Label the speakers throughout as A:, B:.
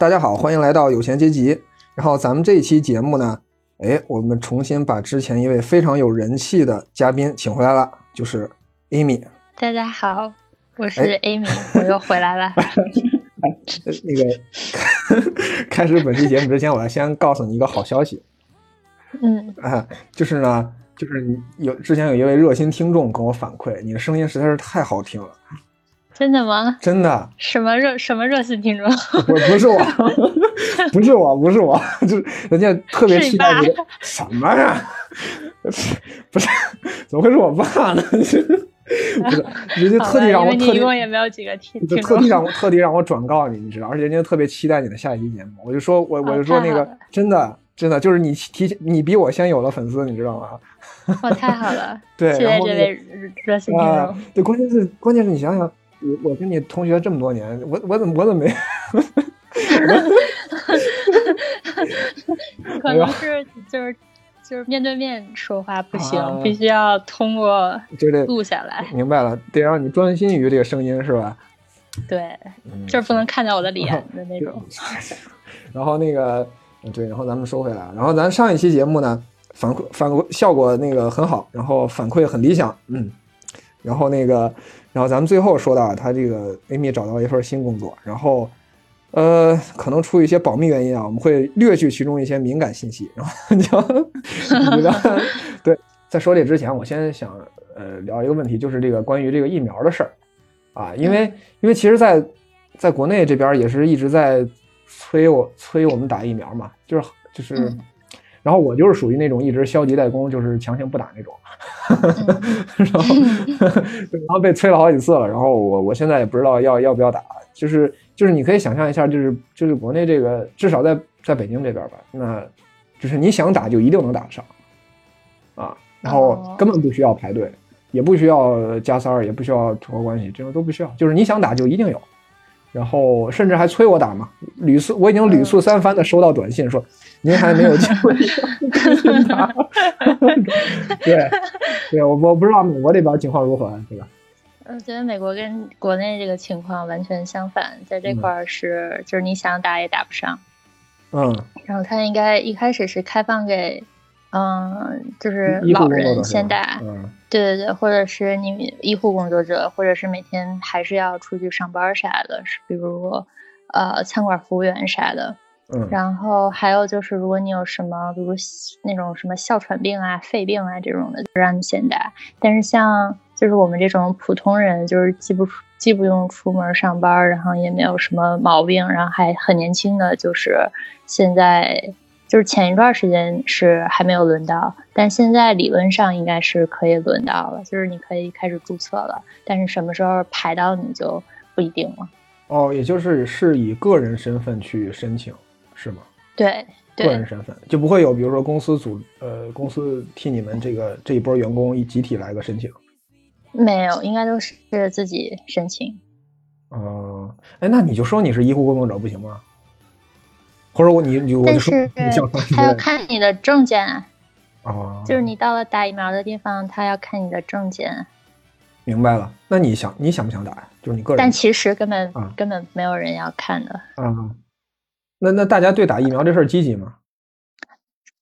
A: 大家好，欢迎来到有钱阶级。然后咱们这一期节目呢，哎，我们重新把之前一位非常有人气的嘉宾请回来了，就是 Amy。
B: 大家好，我是 Amy，我又回来了。
A: 那个 开始本期节目之前，我要先告诉你一个好消息。
B: 嗯
A: 啊，就是呢，就是有之前有一位热心听众跟我反馈，你的声音实在是太好听了。
B: 真的吗？
A: 真的。
B: 什么热什么热心听众？
A: 我不是我，不是我，不是我，就是人家特别期待你的 什么呀？不是，怎么会是我爸呢？不是，人家特地让我特地，
B: 一共也没有几个听听
A: 特地让我特地让我转告你，你知道，而且人家特别期待你的下一期节目。我就说，我我就说那个真的真的就是你提前，你比我先有了粉丝，你知道吗？
B: 哦，太好了，
A: 对，
B: 谢谢这位热心听众。
A: 对，关键是关键是你想想。我我跟你同学这么多年，我我怎么我怎么没？
B: 可能 是就是就是面对面说话不行，必须要通过录下来。
A: 明白了，得让你专心于这个声音是吧？
B: 对，就是不能看到我的脸的那种。
A: 然后那个对，然后咱们说回来，然后咱上一期节目呢，反馈反馈效果那个很好，然后反馈很理想，嗯，然后那个。然后咱们最后说到，他这个 Amy 找到一份新工作，然后，呃，可能出于一些保密原因啊，我们会略去其中一些敏感信息。然后就，对，在说这之前，我先想呃聊一个问题，就是这个关于这个疫苗的事儿啊，因为因为其实在在国内这边也是一直在催我催我们打疫苗嘛，就是就是，然后我就是属于那种一直消极怠工，就是强行不打那种。然后，然后被催了好几次了。然后我我现在也不知道要要不要打。就是就是你可以想象一下，就是就是国内这个至少在在北京这边吧，那就是你想打就一定能打上啊。然后根本不需要排队，也不需要加塞儿，也不需要托关系，这种都不需要。就是你想打就一定有。然后甚至还催我打嘛，屡次我已经屡次三番的收到短信说。您还没有机会打，对，对我我不知道美国这边情况如何，对吧？
B: 我觉得美国跟国内这个情况完全相反，在这块儿是就是你想打也打不上，
A: 嗯，
B: 然后他应该一开始是开放给，嗯，就是老人先打，对对对，或者是你医护工作者，或者是每天还是要出去上班啥的，是比如呃餐馆服务员啥的。然后还有就是，如果你有什么，比如那种什么哮喘病啊、肺病啊这种的，就让你先打。但是像就是我们这种普通人，就是既不既不用出门上班，然后也没有什么毛病，然后还很年轻的，就是现在就是前一段时间是还没有轮到，但现在理论上应该是可以轮到了，就是你可以开始注册了。但是什么时候排到你就不一定了。
A: 哦，也就是是以个人身份去申请。是吗？
B: 对，
A: 个人身份就不会有，比如说公司组呃，公司替你们这个这一波员工一集体来个申请，
B: 没有，应该都是自己申请。
A: 哦，哎，那你就说你是医护工作者不行吗？或者我你你我就说，
B: 他要看你的证件
A: 哦，
B: 就是你到了打疫苗的地方，他要看你的证件。
A: 明白了，那你想你想不想打呀？就是你个人，
B: 但其实根本根本没有人要看的
A: 啊。那那大家对打疫苗这事儿积极吗？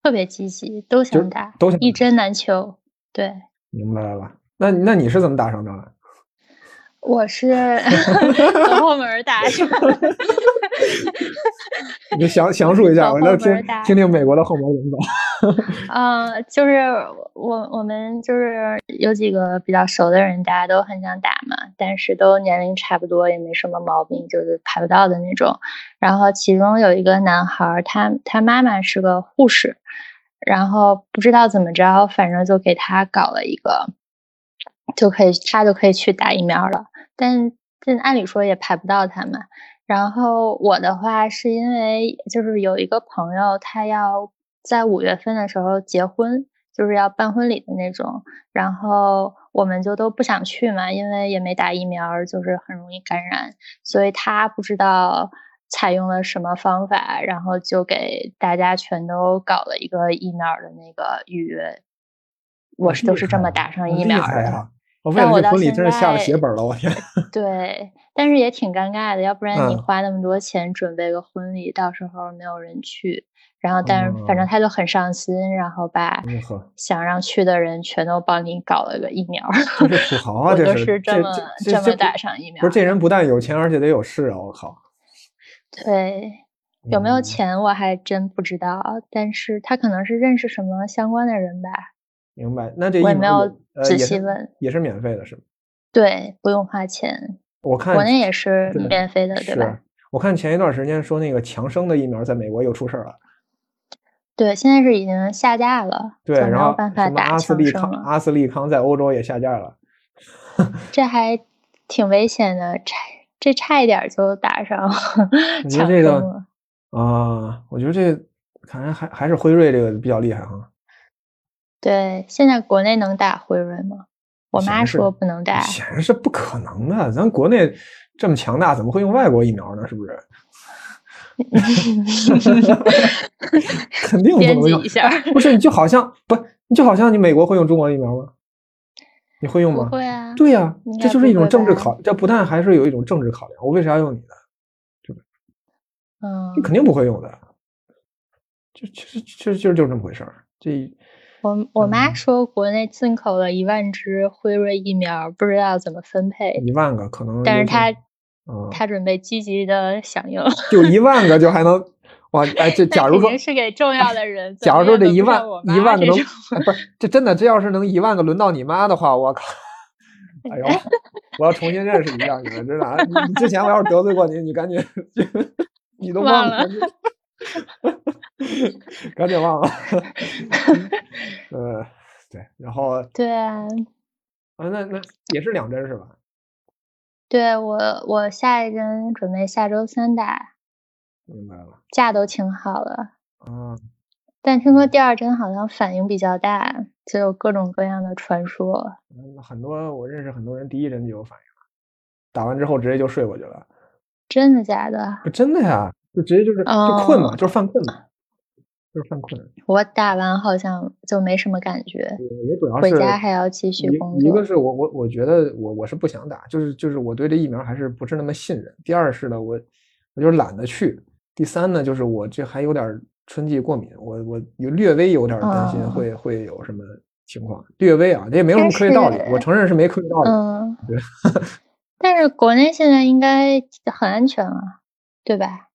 B: 特别积极，都想打，
A: 都想
B: 一针难求。对，
A: 明白了。那那你是怎么打上的？
B: 我是 从后门打 的。
A: 你详详述一下，我要听听听美国的后门怎么走。
B: 嗯，就是我我们就是有几个比较熟的人，大家都很想打嘛，但是都年龄差不多，也没什么毛病，就是排不到的那种。然后其中有一个男孩，他他妈妈是个护士，然后不知道怎么着，反正就给他搞了一个，就可以他就可以去打疫苗了。但这按理说也排不到他嘛。然后我的话是因为就是有一个朋友，他要在五月份的时候结婚，就是要办婚礼的那种。然后我们就都不想去嘛，因为也没打疫苗，就是很容易感染。所以他不知道采用了什么方法，然后就给大家全都搞了一个疫苗的那个预约。我是都是这么打上疫苗的。
A: 我为了这婚礼真是下了血本了，我天。
B: 对，但是也挺尴尬的，要不然你
A: 嗯
B: 花那么多钱准备个婚礼，到时候没有人去，然后但是反正
A: 哦
B: 他就很上心，然后把想让去的人全都帮你搞了个疫苗。
A: 这土豪啊，
B: 我
A: 这
B: 就是
A: 这
B: 么
A: 这这
B: 么打上疫苗
A: 不是。这人不但有钱，而且得有势啊！我靠，
B: 对，有没有
A: 嗯
B: 钱我还真不知道，但是他可能是认识什么相关的人吧。
A: 明白？那这
B: 我也没
A: 疫苗
B: 有仔
A: 呃也是
B: 细问
A: 也是免费的，是吗？
B: 对，不用花钱，
A: 我看
B: 国内也是免费的，对吧
A: 是？我看前一段时间说那个强生的疫苗在美国又出事儿了，
B: 对，现在是已经下架了，
A: 对，
B: 没
A: 然后
B: 有办法
A: 什么阿斯利康。阿斯利康在欧洲也下架了，
B: 这还挺危险的，差这差一点就打上
A: 我觉得
B: 强
A: 这个。啊，我觉得这看来还还是辉瑞这个比较厉害哈。
B: 对，现在国内能打辉瑞吗？我妈说不能打。
A: 显然是不可能的，咱国内这么强大，怎么会用外国疫苗呢？是不是？肯定不能用
B: 一下，
A: 不是，你就好像不，你就好像你美国会用中国疫苗吗？你会用吗？
B: 会啊。
A: 对呀、
B: 应
A: 这就是一种政治考，这不但还是有一种政治考量，我为啥要用你的？
B: 嗯
A: 你，肯定不会用的，就其实其实就是就是这么回事儿。这
B: 我我妈
A: 嗯
B: 说国内进口了一万支辉瑞疫苗，不知道怎么分配，
A: 一万个可能，
B: 但是她
A: 嗯，
B: 她准备积极的响应。
A: 就一万个就还能 哇哎，这假如说
B: 是给重要的人，
A: 假如说这一万一万个能，哎不是这真的，这要是能一万个轮到你妈的话，我靠！哎呦，我要重新认识一下你们，真的啊。你你之前我要是得罪过你，你赶紧，你都
B: 忘
A: 了，赶紧忘了。呃，对，然后啊，
B: 对啊，啊
A: 那那也是两针是吧？
B: 对我我下一针准备下周三打，
A: 明白了
B: 假都请好了，
A: 啊，
B: 但听说第二针好像反应比较大，就有各种各样的传说。
A: 嗯很多我认识很多人第一针就有反应了，打完之后直接就睡过去了。
B: 真的假的？
A: 不真的呀，就直接就是就困嘛，
B: 哦
A: 就是犯困嘛，就是犯困。
B: 我打完好像就没什么感觉，
A: 也主要
B: 回家还要继续工
A: 一一个。是我我我觉得我我是不想打，就是就是我对这疫苗还是不是那么信任。第二是呢，我我就是懒得去。第三呢，就是我这还有点春季过敏，我我有略微有点担心
B: 哦
A: 会、会有什么情况，略微啊，这也没有什么科学道理，我承认是没科学道理。
B: 嗯
A: 对，
B: 但是国内现在应该很安全了，对吧？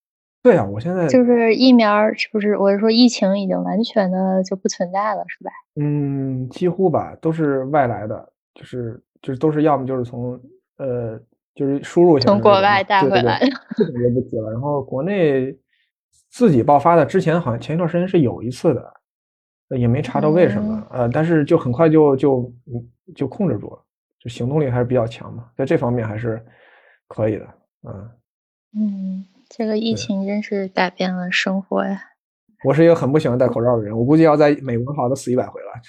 A: 对啊，我现在
B: 就是疫苗儿是不是？我是说疫情已经完全的就不存在了，是吧？
A: 嗯，几乎吧，都是外来的，就是就是都是要么就是从呃就是输入型
B: 从国外带回来的。
A: 这种就不提了。然后国内自己爆发的，之前好像前一段时间是有一次的，呃也没查到为什么，呃，但是就很快就就嗯就控制住了，就行动力还是比较强嘛，在这方面还是可以的，嗯。
B: 嗯，这个疫情真是改变了生活呀。
A: 我是一个很不喜欢戴口罩的人，我估计要在美国的话都死一百回了。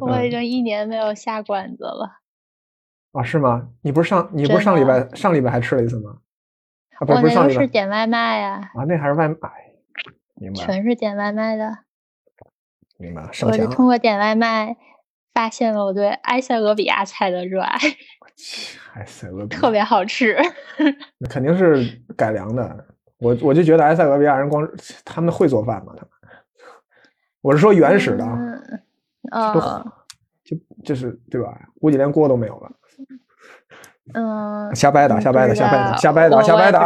B: 我已经一年没有下馆子了，
A: 啊，是吗？你不是上你不是上礼拜上礼拜还吃了一次吗？啊，不不是上礼拜
B: 点外卖呀，
A: 啊，那还是外卖，明白
B: 全是点外卖的。
A: 明白了，
B: 我是。通过点外卖发现了我对埃塞俄比亚菜的热爱，
A: 埃塞俄比亚
B: 特别好吃。
A: 那肯定是改良的。我我就觉得埃塞俄比亚人光他们会做饭吗？他们，我是说原始的啊，
B: 嗯，
A: 都
B: 哦，
A: 就就是对吧？估计连锅都没有了。
B: 嗯，
A: 瞎掰的，
B: 嗯
A: 瞎掰的，瞎掰的，瞎掰的，瞎掰的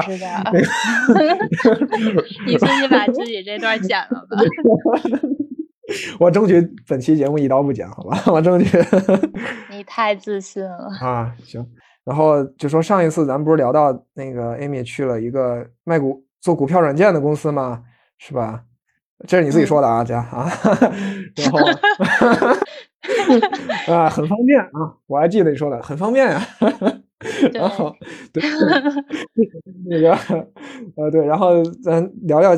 A: 那个
B: 你自己把自己这段剪了吧。
A: 我争取本期节目一刀不剪，好吧？我争取
B: 你太自信了。
A: 啊，行。然后就说上一次咱们不是聊到那个 Amy 去了一个卖股做股票软件的公司吗？是吧？这是你自己说的啊，家啊。然后啊，很方便啊，我还记得你说的很方便呀、然后对那个呃对，然后咱聊聊，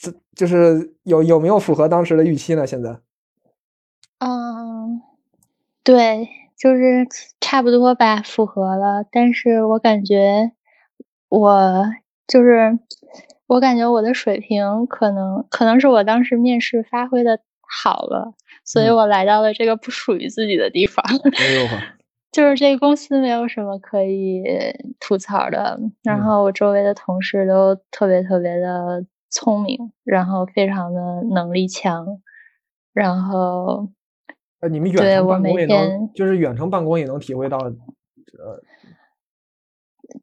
A: 这就是有有没有符合当时的预期呢？现在
B: 嗯，对，就是差不多吧，符合了。但是我感觉我就是我感觉我的水平可能可能是我当时面试发挥的好了，所以我来到了这个不属于自己的地方。
A: 哎呦 呵，
B: 就是这个公司没有什么可以吐槽的，然后我周围的同事都特别特别的聪明，然后非常的能力强，然后
A: 呃，你们远
B: 对我
A: 程办公也
B: 每天
A: 能，就是远程办公也能体会到，呃，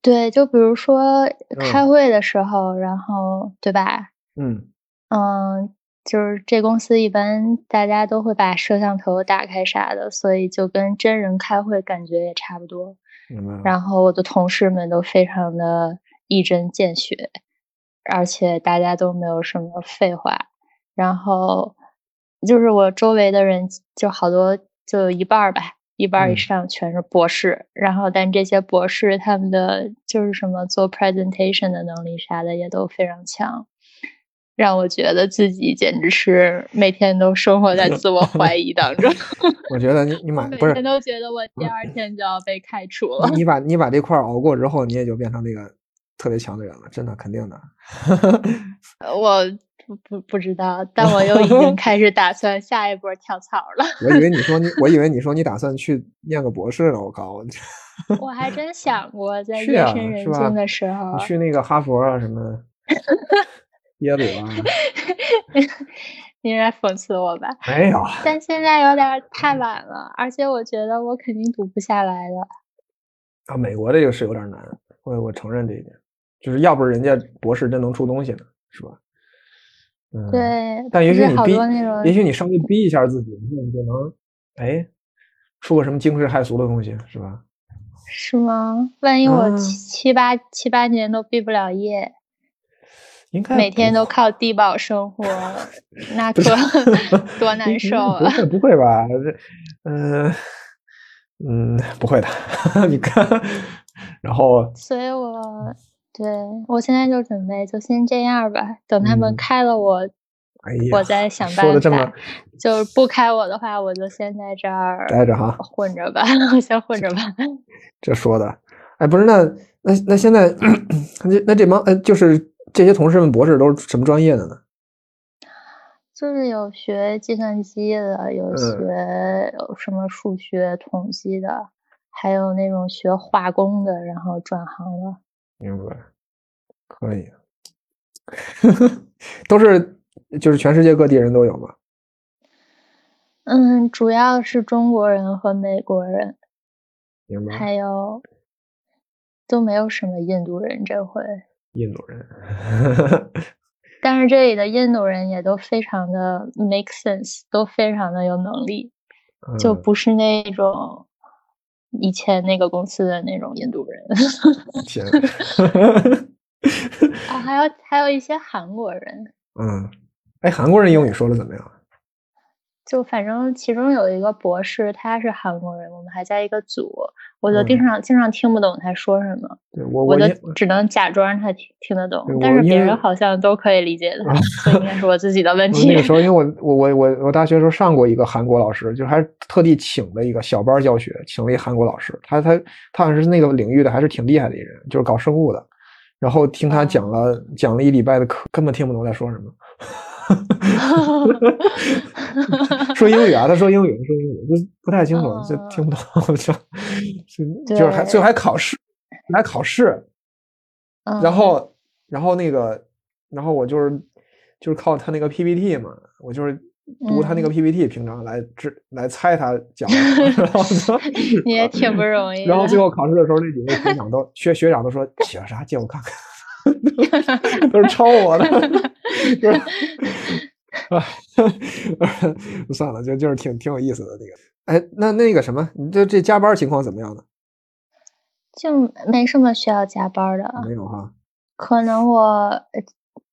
B: 对，就比如说
A: 嗯
B: 开会的时候，然后对吧？
A: 嗯
B: 嗯，就是这公司一般大家都会把摄像头打开啥的，所以就跟真人开会感觉也差不多。然后我的同事们都非常的一针见血，而且大家都没有什么废话。然后就是我周围的人，就好多就有一半儿吧，一半儿以
A: 嗯
B: 上全是博士。然后但这些博士他们的就是什么做 presentation 的能力啥的也都非常强。让我觉得自己简直是每天都生活在自我怀疑当中，
A: 我觉得你你
B: 我每
A: 买不是
B: 天都觉得我第二天就要被开除了。
A: 你把你把这块熬过之后，你也就变成那个特别强的人了，真的肯定的。
B: 呃我不不不知道，但我又已经开始打算下一波跳槽了。
A: 我以为你说你，我以为你说你打算去念个博士呢。我靠，我
B: 我还真想过，在夜深人静的时候
A: 你，去那个哈佛啊，什么耶鲁啊，
B: 你是在讽刺我吧？
A: 没有。
B: 但现在有点太晚了，而且我觉得我肯定读不下来的。
A: 啊，美国这个是有点难，我我承认这一点，就是要不是人家博士真能出东西呢，是吧？嗯，。
B: 对，
A: 但也许你逼也许你稍微逼一下自己，你就能，哎，出个什么惊世骇俗的东西，是吧？
B: 是吗？万一我
A: 啊
B: 七七八七八年都毕不了业，
A: 应该
B: 每天都靠低保生活，那可 多难受啊！
A: 不会不会吧？这，嗯、嗯，不会的。你看，然后
B: 所以我对我现在就准备就先这样吧，等他们
A: 嗯
B: 开了我，
A: 哎呀，
B: 我再想
A: 说的这么
B: 办法。就是不开我的话，我就先在这儿
A: 待着哈，
B: 混着吧，先混着吧。
A: 这说的，哎，不是那那那现在那那这帮呃，就是这些同事们博士都是什么专业的呢？
B: 就是有学计算机的，有
A: 嗯
B: 学有什么数学、统计的，还有那种学化工的，然后转行了。
A: 明白，可以，都是就是全世界各地人都有嘛。
B: 嗯，主要是中国人和美国人，
A: 明白，
B: 还有都没有什么印度人这回。
A: 印度人，
B: 但是这里的印度人也都非常的 make sense，都非常的有能力，就
A: 嗯
B: 不是那种以前那个公司的那种印度人。
A: 天，
B: 啊，还有还有一些韩国人，
A: 嗯，哎，韩国人英语说的怎么样？
B: 就反正其中有一个博士，他是韩国人，我们还在一个组，我就经
A: 嗯
B: 常、经常听不懂他说什么，
A: 对我
B: 我就只能假装他听听得懂，但是别人好像都可以理解的，所以应该是我自己的问题
A: 那个。时候，因为我我我我我大学时候上过一个韩国老师，就还特地请了一个小班教学，请了一韩国老师，他他他好像是那个领域的，还是挺厉害的一人，就是搞生物的。然后听他讲了讲了一礼拜的课，根本听不懂在说什么。说英语啊，他说英语，说英语，就不太清楚，就
B: 嗯。
A: 听不懂，就就就是还最后还考试，还考试，
B: 嗯。
A: 然后，然后那个，然后我就是就是靠他那个 PPT 嘛，我就是读他那个
B: 嗯。
A: PPT，平常来知来猜他讲的，然后
B: 你也挺不容易。
A: 然后最后考试的时候，那几位学长都学学长都说写了啥，借我看看，都是抄我的，算了，就就是挺挺有意思的那个。哎，那那个什么，你这这加班情况怎么样呢？
B: 就没什么需要加班的，
A: 没有哈，
B: 可能我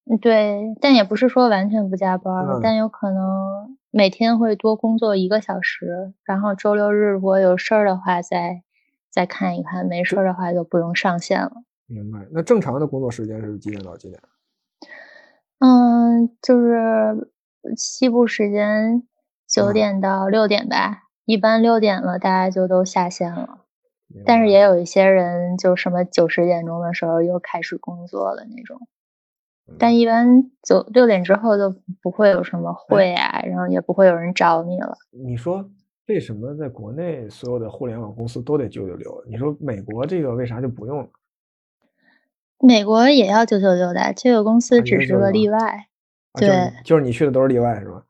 B: 呃对，但也不是说完全不加班，
A: 嗯
B: 但有可能每天会多工作一个小时，然后周六日如果有事儿的话再再看一看，没事儿的话就不用上线了。
A: 明白。那正常的工作时间是几点到几点？
B: 嗯，就是西部时间九
A: 嗯
B: 点到六点吧，一般六点了大家就都下线了。但是也有一些人就什么九十点钟的时候又开始工作了那种。但一般九六点之后就不会有什么会啊，然后也不会有人找你了。
A: 你说为什么在国内所有的互联网公司都得九九六？你说美国这个为啥就不用了？
B: 美国也要九九六的，这个公司只是个例外。对，
A: 就是你去的都是例外，是吧？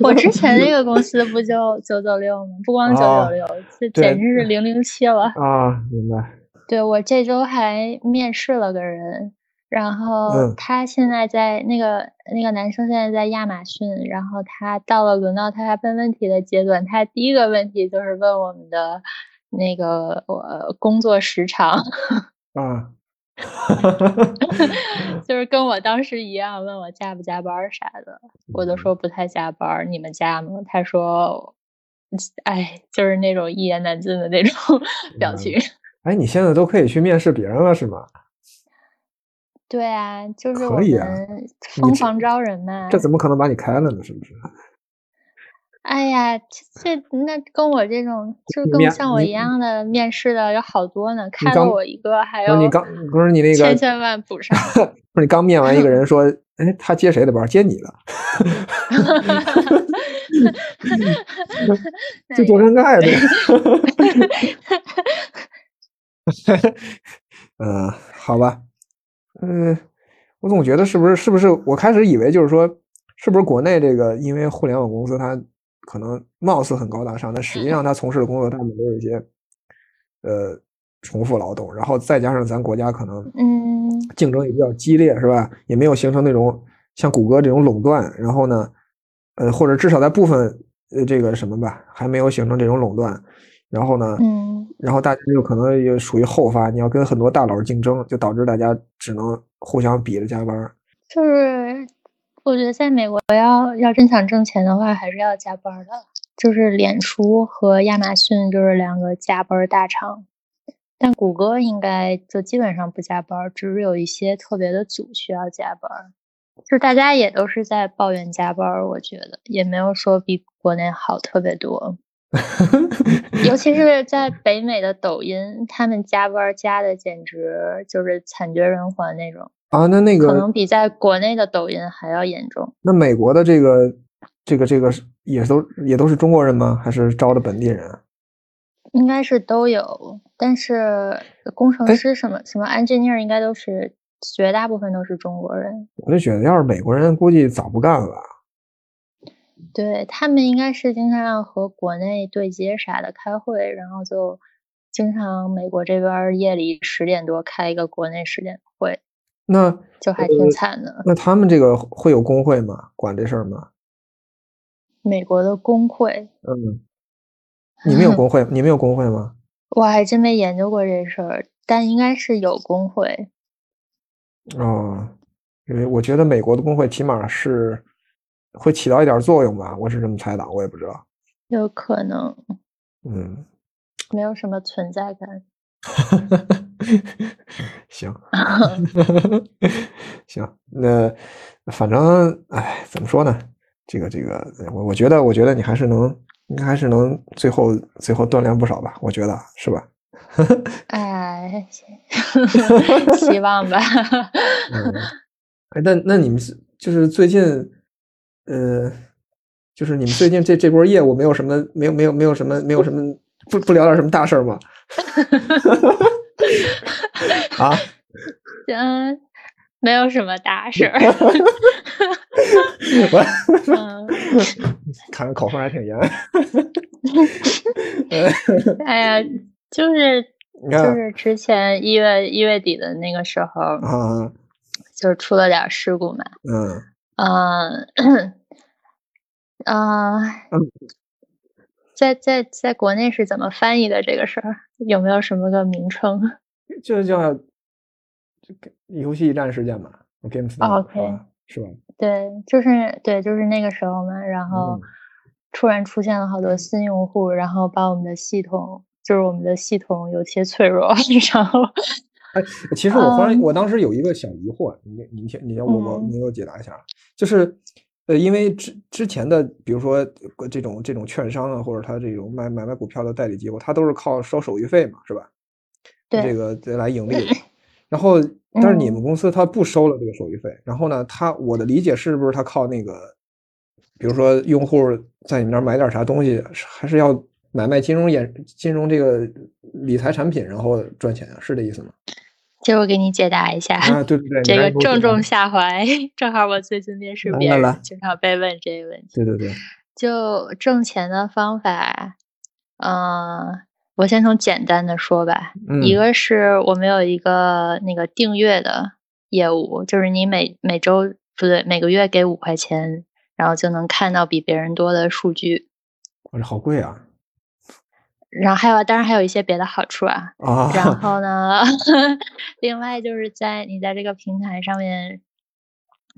B: 我之前那个公司不就九九六吗？不光九九六，这简直是零零七了
A: 啊！明白。
B: 对我这周还面试了个人，然后他现在在那个那个男生现在在亚马逊，然后他到了轮到他问问题的阶段，他第一个问题就是问我们的那个呃工作时长
A: 啊。
B: 就是跟我当时一样，问我加不加班啥的，我都说不太加班。你们加吗？他说，哎，就是那种一言难尽的那种 表情。
A: 哎，你现在都可以去面试别人了是吗？
B: 对啊，就是我们疯狂招人嘛。
A: 这怎么可能把你开了呢？是不是？
B: 哎呀，这那跟我这种就跟像我一样的面试的有好多呢，开了我一个，还有
A: 你刚不是你那个
B: 千千万补上，
A: 不是你刚面完一个人说，哎，他接谁的班？接你的，这多尴尬呀！这，嗯，好吧，嗯，我总觉得是不是是不是我开始以为就是说，是不是国内这个因为互联网公司它。可能貌似很高大上，但实际上他从事的工作大部分都是一些，呃，重复劳动。然后再加上咱国家可能，
B: 嗯，
A: 竞争也比较激烈，是吧？也没有形成那种像谷歌这种垄断。然后呢，呃，或者至少在部分呃这个什么吧，还没有形成这种垄断。然后呢，
B: 嗯，
A: 然后大家就可能也属于后发，你要跟很多大佬竞争，就导致大家只能互相比着加班。
B: 就是。我觉得在美国要要真想挣钱的话，还是要加班的。就是脸书和亚马逊就是两个加班大厂，但谷歌应该就基本上不加班，只是有一些特别的组需要加班。就大家也都是在抱怨加班，我觉得也没有说比国内好特别多。尤其是在北美的抖音，他们加班加的简直就是惨绝人寰那种。
A: 啊，那那个
B: 可能比在国内的抖音还要严重。
A: 那美国的这个，这个，这个也都也都是中国人吗？还是招的本地人？
B: 应该是都有，但是工程师什么什么 engineer 应该都是绝大部分都是中国人。
A: 我就觉得，要是美国人，估计早不干了。
B: 对他们应该是经常要和国内对接啥的开会，然后就经常美国这边夜里十点多开一个国内十点会。
A: 那
B: 就还挺惨的。
A: 那他们这个会有工会吗？管这事儿吗？
B: 美国的工会？
A: 嗯，你们有工会？你们有工会吗？
B: 我还真没研究过这事儿，但应该是有工会。
A: 哦，因为我觉得美国的工会起码是会起到一点作用吧，我是这么猜的，我也不知道。
B: 有可能。
A: 嗯。
B: 没有什么存在感。
A: 行，行，那反正哎，怎么说呢？这个这个，我我觉得，我觉得你还是能，应该还是能最后最后锻炼不少吧？我觉得是吧？
B: 哎，希望吧。
A: 哎，那那你们是就是最近，呃，就是你们最近这这波业务没有什么，没有没有没有什么，没有什么不不聊点什么大事吗？啊，
B: 嗯，没有什么大事儿。
A: 看口风还挺严。
B: 哎呀，就是就是之前一月一月底的那个时候，
A: 啊，
B: 就是出了点事故嘛。
A: 嗯
B: 嗯啊，在在在国内是怎么翻译的这个事儿？有没有什么个名称？
A: 就叫游戏一战事件嘛，Games，OK，是吧？
B: 对，就是对，就是那个时候嘛。然后突然出现了好多新用户，然后把我们的系统，就是我们的系统有些脆弱。然后，
A: 哎，其实我忽然，我当时有一个小疑惑，你你听，你要我我你给我解答一下，就是呃，因为之之前的，比如说这种这种券商啊，或者他这种买买卖股票的代理机构，他都是靠收手续费嘛，是吧？
B: 对
A: 这个来盈利的，然后 但是你们公司它不收了这个手续费，然后呢，它我的理解是不是它靠那个，比如说用户在你们那儿买点啥东西，还是要买卖金融衍金融这个理财产品，然后赚钱啊？是这意思吗？
B: 这我给你解答一下
A: 啊，对对对，
B: 这个正中下怀，正好我最近面试别人经常被问这个问题。
A: 对对对，
B: 就挣钱的方法，嗯、我先从简单的说吧。
A: 嗯
B: 一个是我们有一个那个订阅的业务，就是你每每周不对每个月给五块钱，然后就能看到比别人多的数据。
A: 哇，这好贵啊
B: 然后还有，当然还有一些别的好处啊。
A: 啊！
B: 然 后呢，另外就是在你在这个平台上面，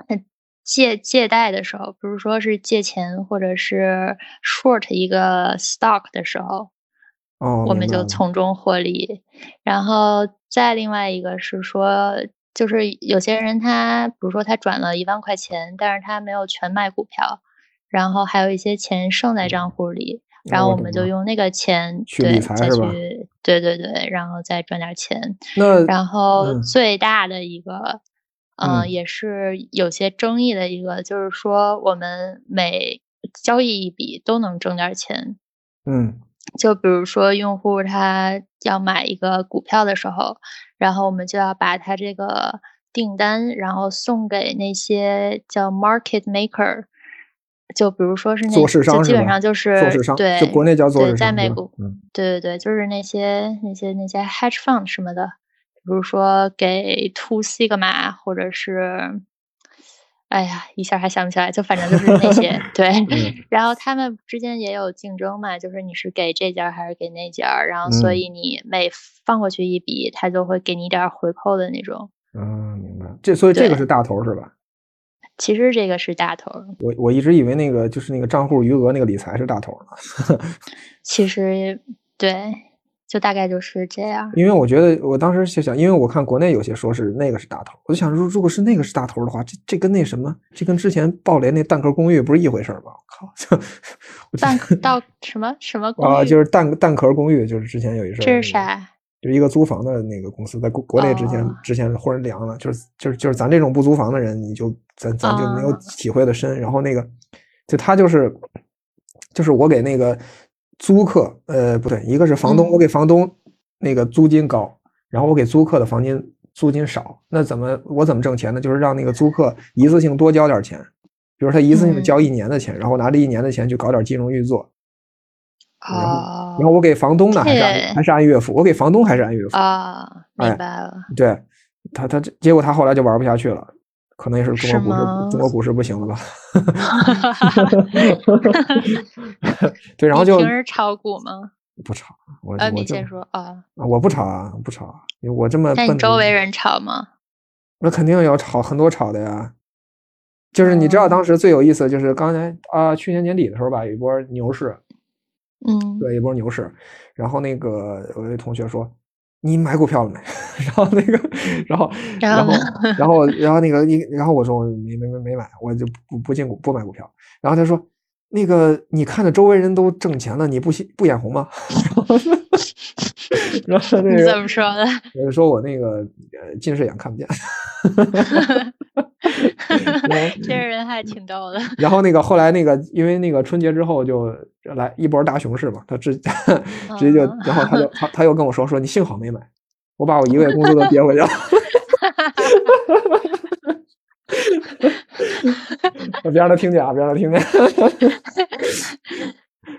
B: 呃借借贷的时候，比如说是借钱或者是 short 一个 stock 的时候，
A: 哦，
B: 我们就从中获利。然后再另外一个是说，就是有些人他，比如说他转了一万块钱，但是他没有全卖股票，然后还有一些钱剩在账户里，然后我们就用那个钱
A: 去
B: 再
A: 财是吧
B: 去对对对，然后再赚点钱。
A: 那
B: 然后
A: 嗯
B: 最大的一个，呃，
A: 嗯
B: 也是有些争议的一个，就是说我们每交易一笔都能挣点钱。
A: 嗯
B: 就比如说用户他要买一个股票的时候，然后我们就要把他这个订单，然后送给那些叫 market maker，就比如说是那，
A: 做市商
B: 就基本上就？是
A: 做市商，
B: 对，
A: 就国内叫做
B: 对，
A: 市商，
B: 在美国，
A: 嗯。
B: 对对对，就是那些那些那些 hedge fund 什么的，比如说给 Two Sigma 或者是，哎呀，一下还想不起来，就反正就是那些 对。
A: 嗯
B: 然后他们之间也有竞争嘛，就是你是给这家还是给那家，然后所
A: 嗯
B: 以你每放过去一笔，他就会给你一点回扣的那种。
A: 嗯，明白。这所以这个是大头是吧？
B: 其实这个是大头，
A: 我我一直以为那个就是那个账户余额那个理财是大头呢，
B: 其实对，就大概就是这样。
A: 因为我觉得我当时就想，因为我看国内有些说是那个是大头，我就想说，如果是那个是大头的话，这这跟那什么，这跟之前爆雷那蛋壳公寓不是一回事儿吗？我靠，
B: 蛋 到什么什么公寓啊，
A: 就是蛋蛋壳公寓，就是之前有一事儿，
B: 这是啥？
A: 就一个租房的那个公司，在国国内之前、
B: 哦
A: 之前忽然凉了，就是就是就是咱这种不租房的人，你就咱咱就没有
B: 哦
A: 体会的深。然后那个，就他就是就是我给那个租客，呃，不对，一个是房东，
B: 嗯
A: 我给房东那个租金高，然后我给租客的房间租金少，那怎么我怎么挣钱呢？就是让那个租客一次性多交点钱，比如他一次性
B: 嗯
A: 交一年的钱，然后拿这一年的钱去搞点金融运作。
B: 啊，
A: 然后我给房东呢，还是按还是按月付，我给房东还是按月付。
B: 啊，
A: 哎
B: 明白了。
A: 对他，他结果他后来就玩不下去了，可能也是中国股市中国股市不行了吧？对，然后就
B: 你平时炒股吗？
A: 不炒，我
B: 呃，
A: 我就
B: 你先说啊。
A: 啊我不炒啊，不炒啊，因为我这么
B: 那周围人炒吗？
A: 那肯定有炒很多炒的呀。就是你知道
B: 哦
A: 当时最有意思的就是刚才啊、去年年底的时候吧，有一波牛市，
B: 嗯，
A: 对，一波牛市。然后那个我有一同学说：“你买股票了没？” 然后那个，然后，然后
B: 然后，
A: 然后，那个你，然后我说我没没没没买，我就不不进股不买股票。然后他说：“那个你看着周围人都挣钱了，你不不眼红吗？” 然后那
B: 你怎
A: 个
B: 么说的？
A: 我就说我那个呃近视眼看不见。
B: 这个人还挺逗的。
A: 然后那个后来那个，因为那个春节之后就来一波大熊市嘛，他直直接就，然后他就他他又跟我说说你幸好没买，我把我一个月工资都憋回去了。别让他听见啊！别让他听见。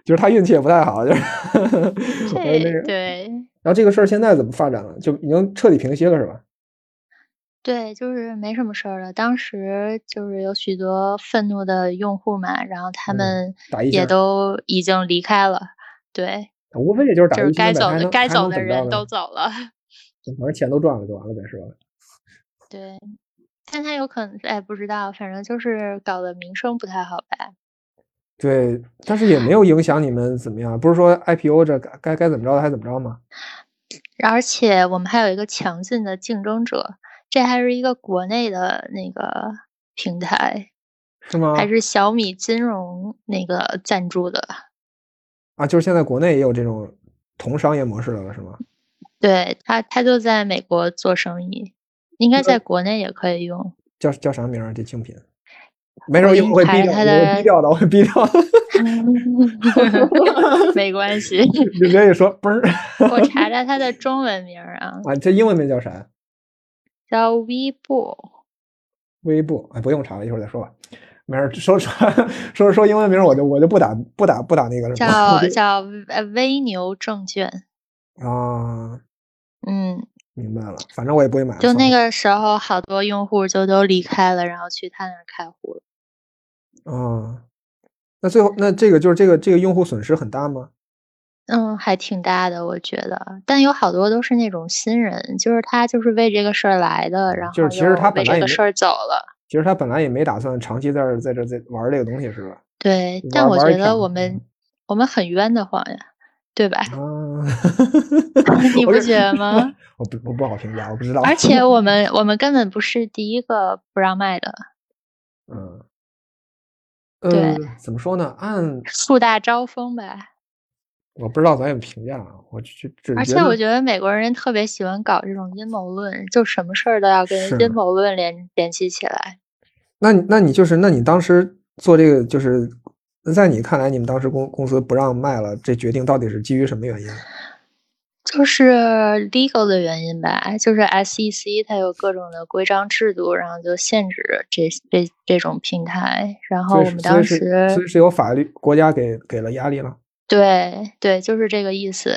A: 就是他运气也不太好，就是
B: 对
A: 然后这个事儿现在怎么发展了？就已经彻底平息了，是吧？
B: 对，就是没什么事儿了。当时就是有许多愤怒的用户嘛，然后他
A: 嗯
B: 们也都已经离开了。对，
A: 无非也就是打
B: 就是该走的该走的人都走了。
A: 反正钱都赚了就完了呗，是吧？
B: 对，但他有可能，哎，不知道，反正就是搞得名声不太好吧。
A: 对，但是也没有影响你们怎么样，不是说 IPO 这该该该怎么着的还怎么着吗？
B: 而且我们还有一个强劲的竞争者，这还是一个国内的那个平台，
A: 是吗？
B: 还是小米金融那个赞助的。
A: 啊，就是现在国内也有这种同商业模式了，是吗？
B: 对他，他就在美国做生意。应该在国内也可以用。
A: 叫叫啥名儿？这竞品？没事，我一会儿会逼掉，我会逼掉的，我会逼掉。
B: 没关系，
A: 你可以说嘣儿。
B: 我查查他的中文名啊。
A: 啊，这英文名叫啥？
B: 叫微布。
A: 微布，哎，不用查了，一会儿再说吧。没事，说 说说说英文名，我就我就不打不打不打那个。
B: 叫叫呃微牛证券。
A: 啊。
B: 嗯。
A: 明白了，反正我也不会买。
B: 就那个时候，好多用户就都离开了，然后去他那儿开户了。
A: 啊，那最后那这个就是这个这个用户损失很大吗？
B: 嗯，还挺大的，我觉得。但有好多都是那种新人，就是他就是为这个事儿来的，然后
A: 就是其实他
B: 为这个事儿走了。
A: 其实他本来也没打算长期在这在这在玩这个东西，是吧？
B: 对，但我觉得我们我们很冤得慌呀，对吧？
A: 啊，
B: 你不觉得吗？
A: 我不我不好评价，我不知道。
B: 而且我们我们根本不是第一个不让卖的。
A: 嗯。
B: 对，
A: 怎么说呢？按
B: 树大招风呗。
A: 我不知道咱有评价，我就只
B: 而且我觉得美国人特别喜欢搞这种阴谋论，就什么事儿都要跟阴谋论联联系起来。
A: 那你那你就是那你当时做这个，就是在你看来，你们当时公公司不让卖了，这决定到底是基于什么原因？
B: 就是 legal 的原因吧，就是 SEC 它有各种的规章制度，然后就限制这这这种平台。然后我们当时
A: 所以是有法律国家给给了压力了。
B: 对对，就是这个意思。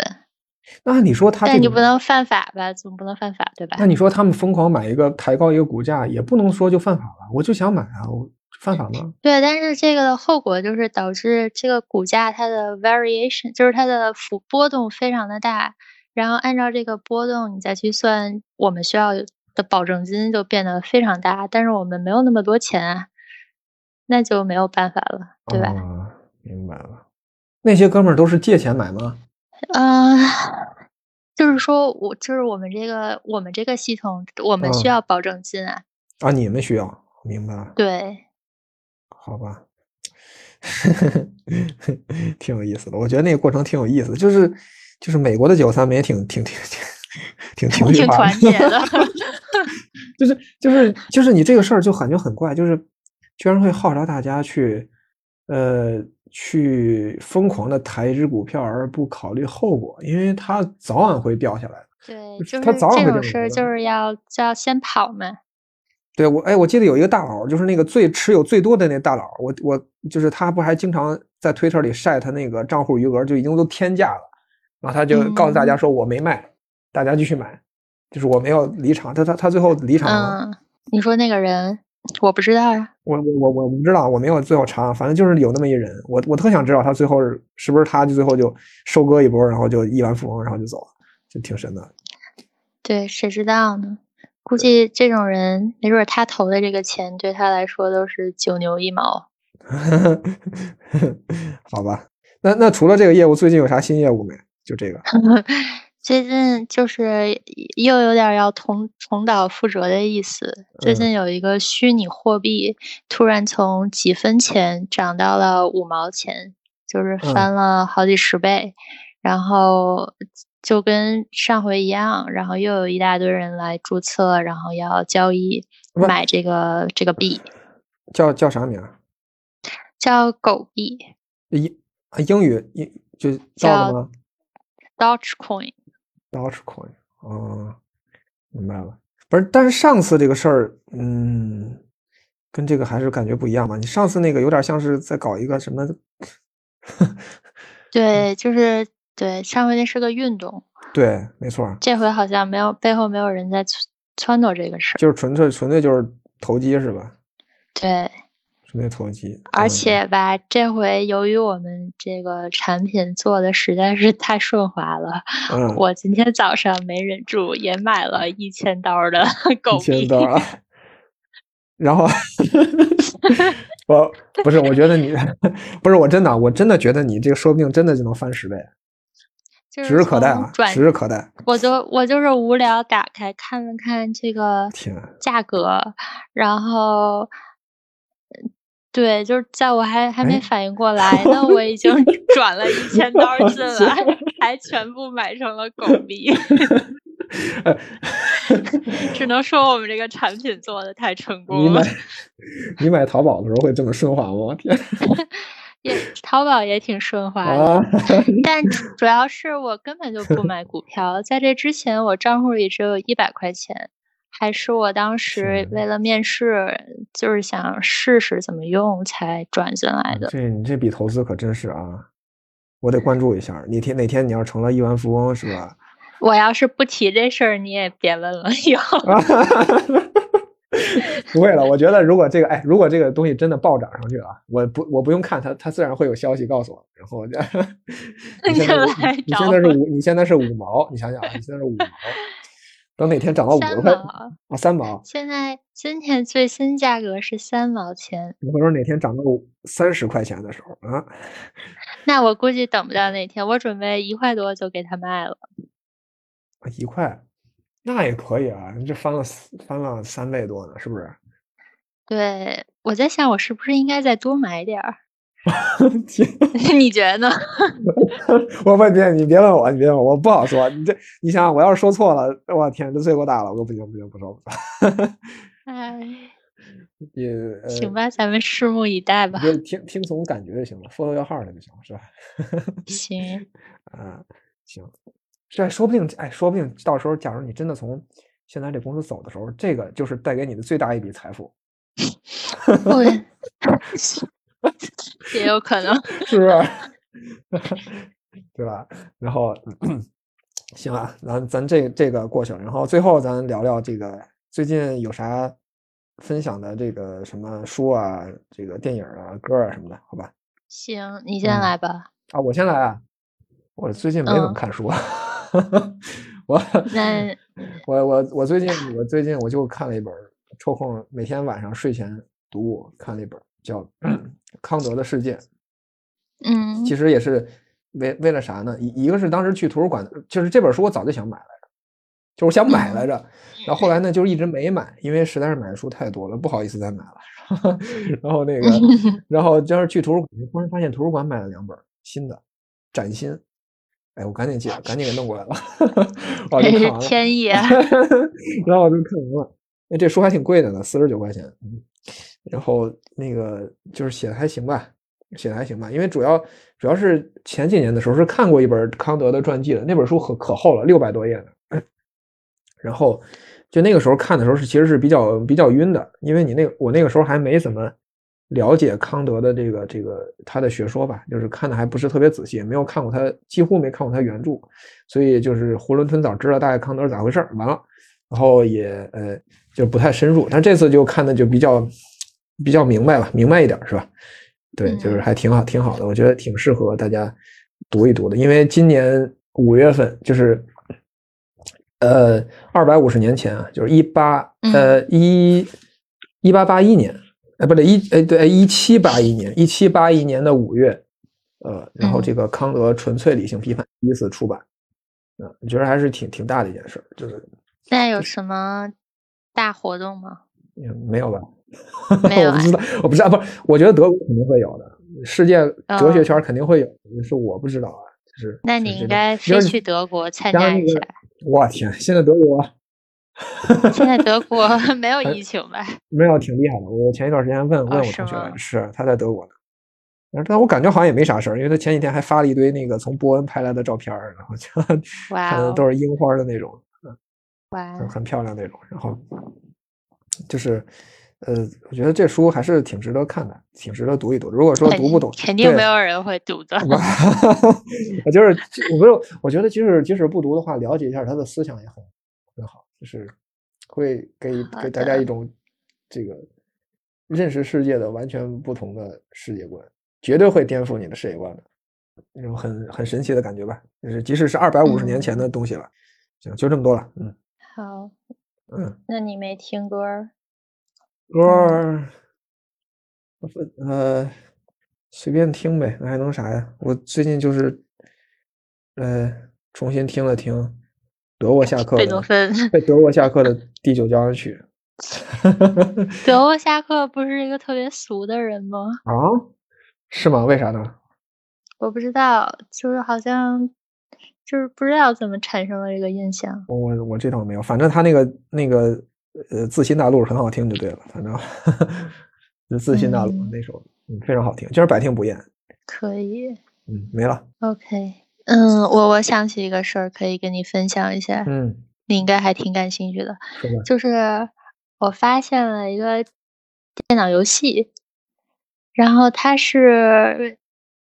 A: 那你说他，
B: 但你不能犯法吧？总不能犯法对吧？
A: 那你说他们疯狂买一个抬高一个股价，也不能说就犯法了。我就想买啊，我犯法吗？
B: 对，但是这个的后果就是导致这个股价它的 variation 就是它的幅波动非常的大。然后按照这个波动，你再去算我们需要的保证金，就变得非常大。但是我们没有那么多钱啊，那就没有办法了，对吧？
A: 明白了。那些哥们儿都是借钱买吗？
B: 嗯，就是说我就是我们这个我们这个系统，我们需要保证金啊。
A: 啊，你们需要，明白了。
B: 对。
A: 好吧，挺有意思的。我觉得那个过程挺有意思，就是。就是美国的九三们也挺挺挺挺挺
B: 挺
A: 挺
B: 团结的，
A: 就是就是就是你这个事儿就感觉很怪，就是居然会号召大家去呃去疯狂的抬一只股票而不考虑后果，因为它早晚会掉下来
B: 对，就是这种事儿就是要就要先跑嘛。
A: 对我哎，我记得有一个大佬，就是那个最持有最多的那大佬，我我就是他不还经常在推特里晒他那个账户余额就已经都天价了。然后他就告诉大家说：“我没卖，大家继续买，就是我没有离场。”他他他最后离场了。
B: 嗯，你说那个人，我不知道呀。
A: 我我我我不知道，我没有最后查，反正就是有那么一人。我我特想知道他最后是不是他就最后就收割一波，然后就亿万富翁，然后就走了，就挺神的。
B: 对，谁知道呢？估计这种人，没准他投的这个钱对他来说都是九牛一毛。
A: 好吧，那那除了这个业务，最近有啥新业务没？就这个，
B: 最近就是又有点要重重蹈覆辙的意思。最近有一个虚拟货币突然从几分钱涨到了五毛钱，就是翻了好几十倍。然后就跟上回一样，然后又有一大堆人来注册，然后要交易买这个这个币。
A: 叫叫啥名？
B: 叫狗币。
A: 英英语英就叫什么
B: ？Dogecoin，Dogecoin，
A: 哦，明白了。不是，但是上次这个事儿，嗯，跟这个还是感觉不一样嘛。你上次那个有点像是在搞一个什么？
B: 对，就是对，上回那是个运动。
A: 对，没错。
B: 这回好像没有背后没有人在撺掇这个事儿，
A: 就是纯粹纯粹就是投机是吧？
B: 对。
A: 没投机，
B: 而且吧，这回由于我们这个产品做的实在是太顺滑了，我今天早上没忍住也买了一千刀的狗币。
A: 一千刀，然后 我不是，我觉得你不是，我真的，我真的觉得你这个说不定真的就能翻十倍，指日可待啊，指日可待。
B: 我就我就是无聊打开看了看这个价格，然后。对，就是在我还还没反应过 来呢，我已经 转了一千刀进来，还全部买成了狗币。只能说我们这个产品做的太成功
A: 了。你买你买淘宝的时候会这么顺滑吗？天，
B: 也淘宝也挺顺滑的，但主要是我根本就不买股票，在这之前我账户里只有一百块钱，还是我当时为了面试，就是想试试怎么用才转进来的。
A: 这你这笔投资可真是啊，我得关注一下。哪天哪天你要成了亿万富翁是吧？
B: 我要是不提这事儿，你也别问了。以后
A: 不会了，我觉得如果这个哎，如果这个东西真的暴涨上去了，我不我不用看它，它自然会有消息告诉我。然后 你现在你现在是五，你现在是五毛，你想想，你现在是五毛，等哪天涨到五十块啊，三毛。
B: 现在今天最新价格是三毛钱。
A: 你会说哪天涨到三十块钱的时候啊？
B: 那我估计等不到那天，我准备一块多就给它卖了。
A: 一块，那也可以啊！你这翻了翻了三倍多呢，是不是？
B: 对，我在想，我是不是应该再多买点儿？你觉得呢？
A: 我问别，你别问我，你别问我，我不好说。你这，你想想，我要是说错了，我天，这罪过大了！我不行，不行，不说，不说。
B: 哎，
A: 也
B: 行吧，咱们拭目以待吧。
A: 就听听从感觉就行了，follow your heart 就行了，是吧？
B: 行。
A: 啊，行。这说不定，哎，说不定到时候，假如你真的从现在这公司走的时候，这个就是带给你的最大一笔财富。
B: 也有可能，
A: 是不是？对吧？然后，行啊，咱咱这这个过去了，然后最后咱聊聊这个最近有啥分享的这个什么书啊，这个电影啊，歌啊什么的，好吧？
B: 行，你先来吧。
A: 啊，我先来啊。我最近没怎么看书。我那我我我最近我最近我就看了一本，抽空每天晚上睡前读物，看了一本叫 《康德的世界》。
B: 嗯，
A: 其实也是为为了啥呢？一一个是当时去图书馆，就是这本书我早就想买来着，就我想买来着，然后后来呢就一直没买，因为实在是买的书太多了，不好意思再买了。然后那个，然后就是去图书馆，突然发现图书馆买了两本新的，崭新。哎，我赶紧借，赶紧给弄过来了，我就看完了。
B: 天意。
A: 然后我就看完了，哎，这书还挺贵的呢，四十九块钱。嗯，然后那个就是写的还行吧，写的还行吧。因为主要主要是前几年的时候是看过一本康德的传记的，那本书可可厚了，六百多页呢。然后就那个时候看的时候是其实是比较比较晕的，因为你那我那个时候还没怎么。了解康德的这个这个他的学说吧，就是看的还不是特别仔细，没有看过他，几乎没看过他原著，所以就是囫囵吞枣知道大概康德是咋回事儿，完了，然后也呃就不太深入，但这次就看的就比较比较明白吧，明白一点是吧？对，就是还挺好，挺好的，我觉得挺适合大家读一读的，因为今年五月份就是呃二百五十年前啊，就是一八呃一一八八一年。哎，不对，一哎对，一七八一年，一七八一年的五月，呃，然后这个康德《纯粹理性批判》第一次出版，啊，我觉得还是挺挺大的一件事，就是。
B: 现在有什么大活动吗？
A: 没有吧？
B: 没有，
A: 我不知道，我不知道，不是，我觉得德国肯定会有的，世界哲学圈肯定会有，是我不知道啊，就是。
B: 那你应该飞去德国参加一下。
A: 我天，现在德国。
B: 现在德国没有疫情吧？
A: 没有，挺厉害的。我前一段时间问问我同学，是他在德国呢，但我感觉好像也没啥事儿，因为他前几天还发了一堆那个从波恩拍来的照片，然后就 看的都是樱花的那种，
B: 哇，
A: 很漂亮那种。然后就是，呃，我觉得这书还是挺值得看的，挺值得读一读。如果说读不懂，
B: 肯定没有人会读的。
A: 我就是，我不是，我觉得即使即使不读的话，了解一下他的思想也很很好。就是会给给大家一种这个认识世界的完全不同的世界观，绝对会颠覆你的世界观的那种很很神奇的感觉吧。就是即使是二百五十年前的东西了。行，就这么多了。嗯，
B: 好。
A: 嗯，
B: 那你没听歌？
A: 歌儿，呃，随便听呗，那还能啥呀？我最近就是呃重新听了听。德沃夏克，贝多芬，被德沃夏克的 第九交响曲。
B: 德 沃夏克不是一个特别俗的人吗？
A: 啊，是吗？为啥呢？
B: 我不知道，就是好像就是不知道怎么产生了这个印象。
A: 我我我这倒没有，反正他那个那个呃自信大陆很好听就对了，反正自信大陆那首嗯非常好听，就是百听不厌。
B: 可以，
A: 嗯，没了。
B: OK，嗯，我我想起一个事儿，可以跟你分享一下。
A: 嗯，
B: 你应该还挺感兴趣的，
A: 说吧。
B: 就是我发现了一个电脑游戏，然后它是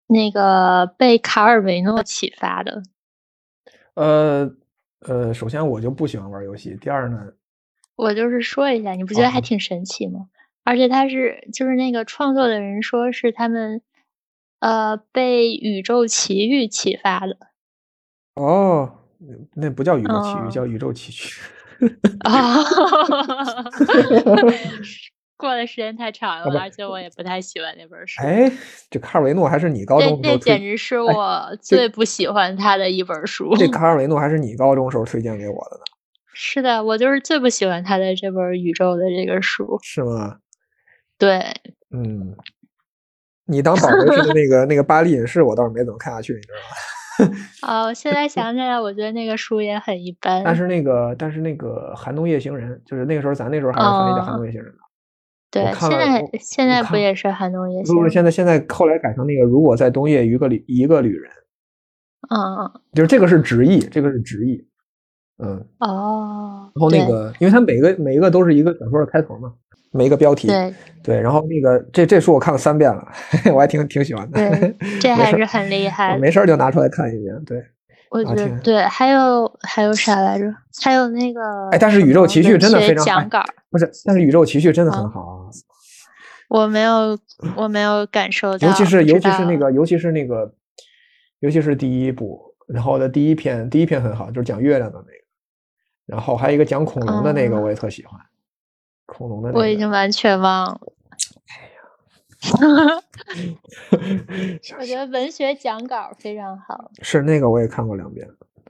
B: 那个被卡尔维诺启发的。
A: 呃呃，首先我就不喜欢玩游戏，第二呢，
B: 我就是说一下，你不觉得还
A: 哦
B: 挺神奇吗？而且他是就是那个创作的人说是他们呃被《宇宙奇遇》启发的。
A: 哦，那不叫宇宙奇遇，
B: 哦
A: 叫宇宙奇趣。
B: 啊，过的时间太长了，而且我也不太喜欢那本书。
A: 哎，这卡尔维诺还是你高中时候推，
B: 简直是我最不喜欢他的一本书。
A: 这卡尔维诺还是你高中时候推荐给我的呢，
B: 是的，我就是最不喜欢他的这本宇宙的这个书。
A: 是吗？
B: 对，
A: 嗯，你当宝贝似的那个那个巴黎隐士，我倒是没怎么看下去，你知道吗？
B: 哦，现在想起来，我觉得那个书也很一般。
A: 但是那个但是那个寒冬夜行人，就是那个时候咱那时候还是翻译叫寒冬夜行人的。
B: 对，现在现在不也是寒冬夜行人？
A: 不是现在现在后来改成那个如果在冬夜一个旅一个旅人，
B: 嗯，
A: 就是这个是直译，这个是直译。嗯，
B: 哦，
A: 然后那个，因为它每个每一个都是一个小说的开头嘛，每一个标题，
B: 对
A: 对然后那个这这书我看了三遍了，我还挺挺喜欢的。
B: 对，这 还是很厉害的。
A: 没事儿就拿出来看一遍。对，
B: 我觉得对，还有还有啥来着？还有那个
A: 哎但是宇宙奇趣真的非常哎
B: 讲稿儿，
A: 不是，但是宇宙奇趣真的
B: 啊
A: 很好啊，
B: 我没有我没有感受到，
A: 尤其是尤其是那个尤其是那个，尤其是第一部，然后的第一篇第一篇很好，就是讲月亮的那个，然后还有一个讲恐龙的那个，
B: 哦
A: 我也特喜欢，恐龙的那个。
B: 我已经完全忘了。
A: 想
B: 我觉得文学讲稿非常好，
A: 是那个我也看过两遍，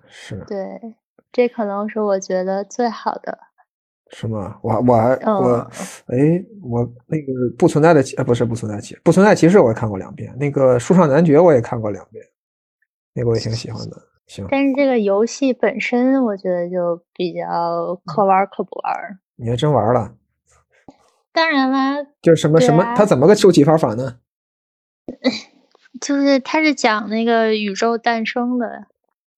A: 是
B: 对，这可能是我觉得最好的。
A: 是吗？我我还我
B: 嗯
A: 哎，我那个不存在的骑，呃，不是不存在骑，不存在骑士我也看过两遍，那个树上男爵我也看过两遍，那个我也挺喜欢的。行，
B: 但是这个游戏本身，我觉得就比较可玩儿可不玩儿。
A: 你还真玩了，
B: 当然啦，
A: 就是什么什么，
B: 啊
A: 他怎么个收集方法呢？
B: 就是它是讲那个宇宙诞生的，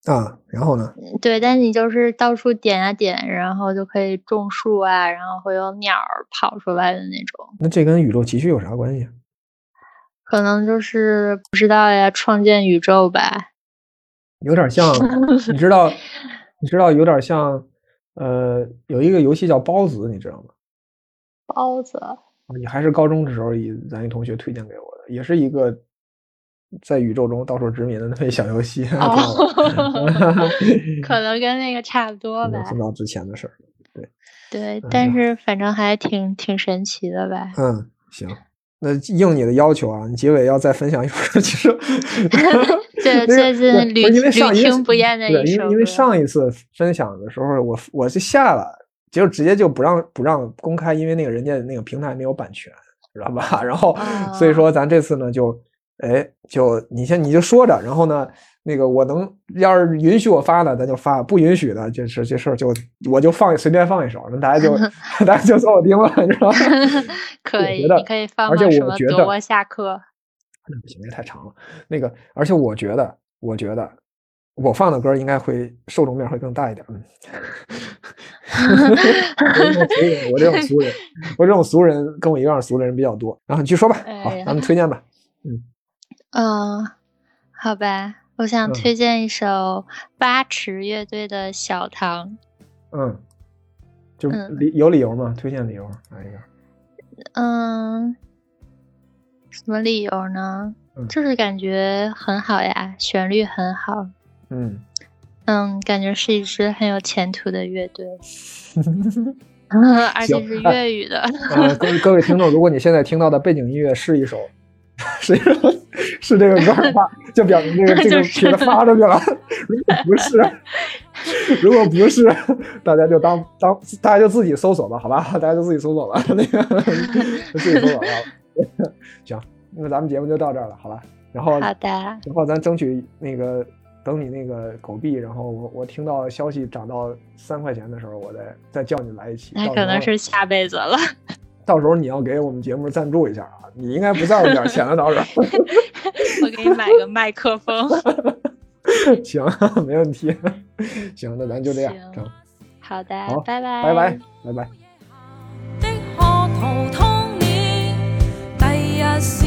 A: 啊，然后呢？
B: 对，但你就是到处点啊点，然后就可以种树啊，然后会有鸟儿跑出来的那种。
A: 那这跟宇宙奇趣有啥关系？
B: 可能就是不知道呀，创建宇宙吧。
A: 有点像，你知道，你知道有点像，呃，有一个游戏叫包子，你知道吗？
B: 包子，
A: 啊你还是高中的时候，一咱一同学推荐给我的，也是一个在宇宙中到处殖民的那么小游戏，
B: 哦 可能跟那个差不多 吧。
A: 很早之前的事儿。
B: 对
A: 对，
B: 但是反正还挺挺神奇的呗。
A: 嗯，行，那应你的要求啊，你结尾要再分享一首，其实
B: 对，
A: 那个
B: 最近
A: 不是
B: 屡
A: 因为上
B: 屡
A: 因为
B: 听不厌的
A: 对因为因为上一次分享的时候，我我就下了，结果直接就不让不让公开，因为那个人家那个平台没有版权，知道吧？然后所以
B: 哦
A: 说咱这次呢就，哎，就你先你就说着，然后呢，那个我能要是允许我发的，咱就发；不允许的，就是这事儿就我就放随便放一首，那大家就 大家就走我听了，你知道吗？
B: 可以，你可以放
A: 而且
B: 放什么
A: 我觉得
B: 下课。
A: 那不行，那太长了。那个，而且我觉得，我觉得我放的歌应该会受众面会更大一点。嗯，我这种俗人，我这种俗人，我这种俗人跟我一样俗的人比较多。然后你去说吧，好咱们推荐吧。
B: 嗯，好吧，我想
A: 嗯
B: 推荐一首八尺乐队的《小唐》。
A: 嗯，就
B: 嗯
A: 理有理由吗？推荐理由来一个。
B: 嗯，什么理由呢？
A: 嗯
B: 就是感觉很好呀，旋律很好。
A: 嗯，
B: 嗯，感觉是一支很有前途的乐队，而且是
A: 哎
B: 粤语的。
A: 呃，各位各位听众，如果你现在听到的背景音乐是一首，是一首是这个歌的话，就表明这个 这个
B: 就是
A: 帖子发出去了。如果不是，如果不是，大家就当当大家就自己搜索吧，好吧？大家就自己搜索吧，那个就自己搜索吧。行，那咱们节目就到这儿了，好吧？然后
B: 好的，
A: 然后咱争取那个等你那个狗币，然后我我听到消息涨到三块钱的时候，我再再叫你来一期。
B: 那可能是下辈子了。
A: 到时候你要给我们节目赞助一下啊！你应该不在乎点钱了，到时候。
B: 我给你买个麦克风。
A: 行，没问题。行，那咱就这样。
B: 好的，
A: 好，
B: 拜拜，
A: 拜拜，拜拜。的第日是